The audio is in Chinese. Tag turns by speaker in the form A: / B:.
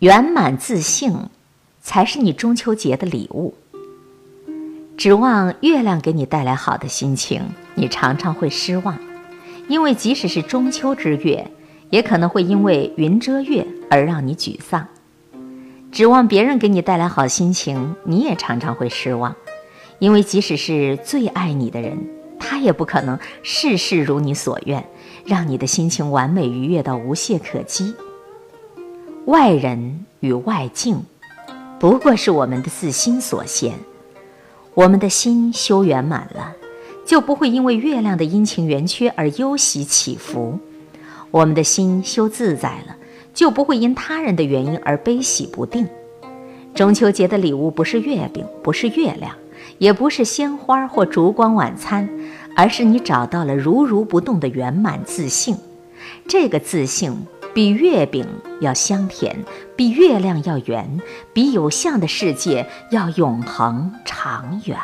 A: 圆满自信，才是你中秋节的礼物。指望月亮给你带来好的心情，你常常会失望，因为即使是中秋之月，也可能会因为云遮月而让你沮丧。指望别人给你带来好心情，你也常常会失望，因为即使是最爱你的人，他也不可能事事如你所愿，让你的心情完美愉悦到无懈可击。外人与外境，不过是我们的自心所限。我们的心修圆满了，就不会因为月亮的阴晴圆缺而忧喜起伏；我们的心修自在了，就不会因他人的原因而悲喜不定。中秋节的礼物不是月饼，不是月亮，也不是鲜花或烛光晚餐，而是你找到了如如不动的圆满自信。这个自信比月饼要香甜，比月亮要圆，比有相的世界要永恒长远。